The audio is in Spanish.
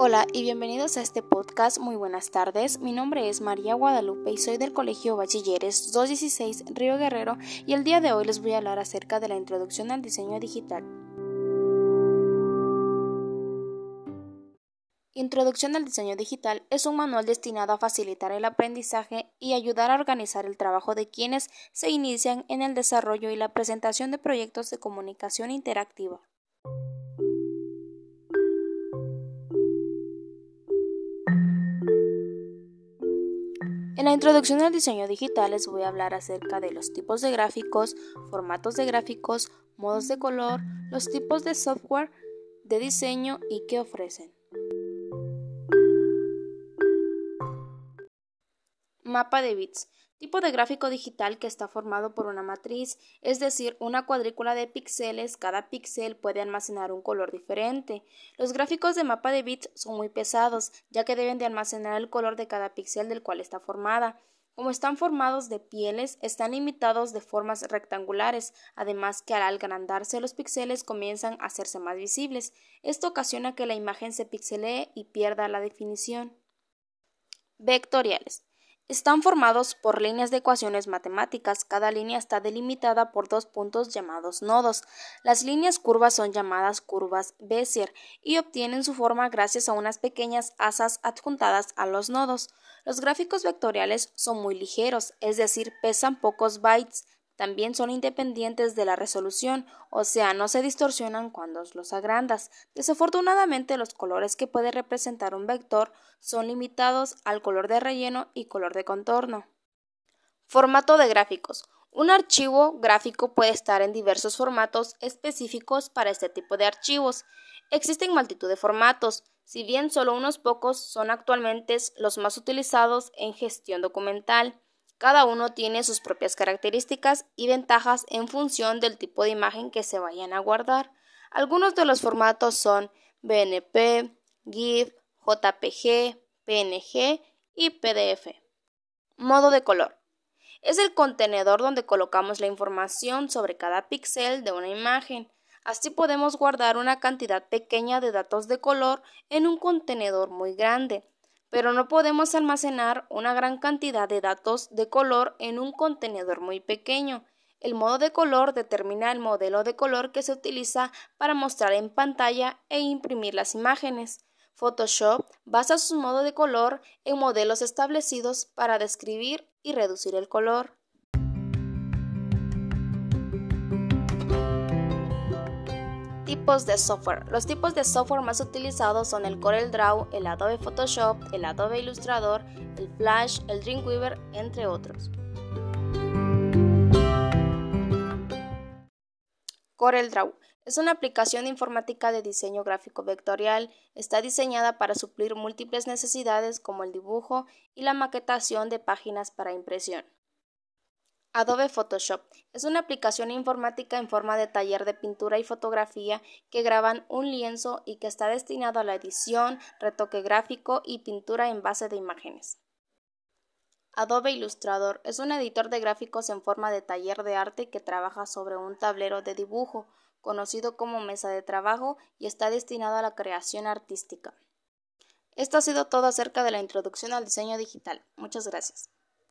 Hola y bienvenidos a este podcast. Muy buenas tardes. Mi nombre es María Guadalupe y soy del Colegio Bachilleres 216 Río Guerrero y el día de hoy les voy a hablar acerca de la introducción al diseño digital. Introducción al diseño digital es un manual destinado a facilitar el aprendizaje y ayudar a organizar el trabajo de quienes se inician en el desarrollo y la presentación de proyectos de comunicación interactiva. En la introducción al diseño digital les voy a hablar acerca de los tipos de gráficos, formatos de gráficos, modos de color, los tipos de software de diseño y qué ofrecen. Mapa de bits. Tipo de gráfico digital que está formado por una matriz, es decir, una cuadrícula de píxeles. Cada píxel puede almacenar un color diferente. Los gráficos de mapa de bits son muy pesados, ya que deben de almacenar el color de cada píxel del cual está formada. Como están formados de pieles, están limitados de formas rectangulares, además que al agrandarse los píxeles comienzan a hacerse más visibles. Esto ocasiona que la imagen se pixelee y pierda la definición. Vectoriales. Están formados por líneas de ecuaciones matemáticas. Cada línea está delimitada por dos puntos llamados nodos. Las líneas curvas son llamadas curvas Bézier y obtienen su forma gracias a unas pequeñas asas adjuntadas a los nodos. Los gráficos vectoriales son muy ligeros, es decir, pesan pocos bytes. También son independientes de la resolución, o sea, no se distorsionan cuando los agrandas. Desafortunadamente, los colores que puede representar un vector son limitados al color de relleno y color de contorno. Formato de gráficos. Un archivo gráfico puede estar en diversos formatos específicos para este tipo de archivos. Existen multitud de formatos, si bien solo unos pocos son actualmente los más utilizados en gestión documental. Cada uno tiene sus propias características y ventajas en función del tipo de imagen que se vayan a guardar. Algunos de los formatos son BNP, GIF, JPG, PNG y PDF. Modo de color. Es el contenedor donde colocamos la información sobre cada píxel de una imagen. Así podemos guardar una cantidad pequeña de datos de color en un contenedor muy grande pero no podemos almacenar una gran cantidad de datos de color en un contenedor muy pequeño. El modo de color determina el modelo de color que se utiliza para mostrar en pantalla e imprimir las imágenes. Photoshop basa su modo de color en modelos establecidos para describir y reducir el color. Tipos de software. Los tipos de software más utilizados son el CorelDRAW, el Adobe Photoshop, el Adobe Illustrator, el Flash, el Dreamweaver, entre otros. CorelDRAW es una aplicación informática de diseño gráfico vectorial. Está diseñada para suplir múltiples necesidades como el dibujo y la maquetación de páginas para impresión. Adobe Photoshop es una aplicación informática en forma de taller de pintura y fotografía que graban un lienzo y que está destinado a la edición, retoque gráfico y pintura en base de imágenes. Adobe Illustrator es un editor de gráficos en forma de taller de arte que trabaja sobre un tablero de dibujo, conocido como mesa de trabajo, y está destinado a la creación artística. Esto ha sido todo acerca de la introducción al diseño digital. Muchas gracias.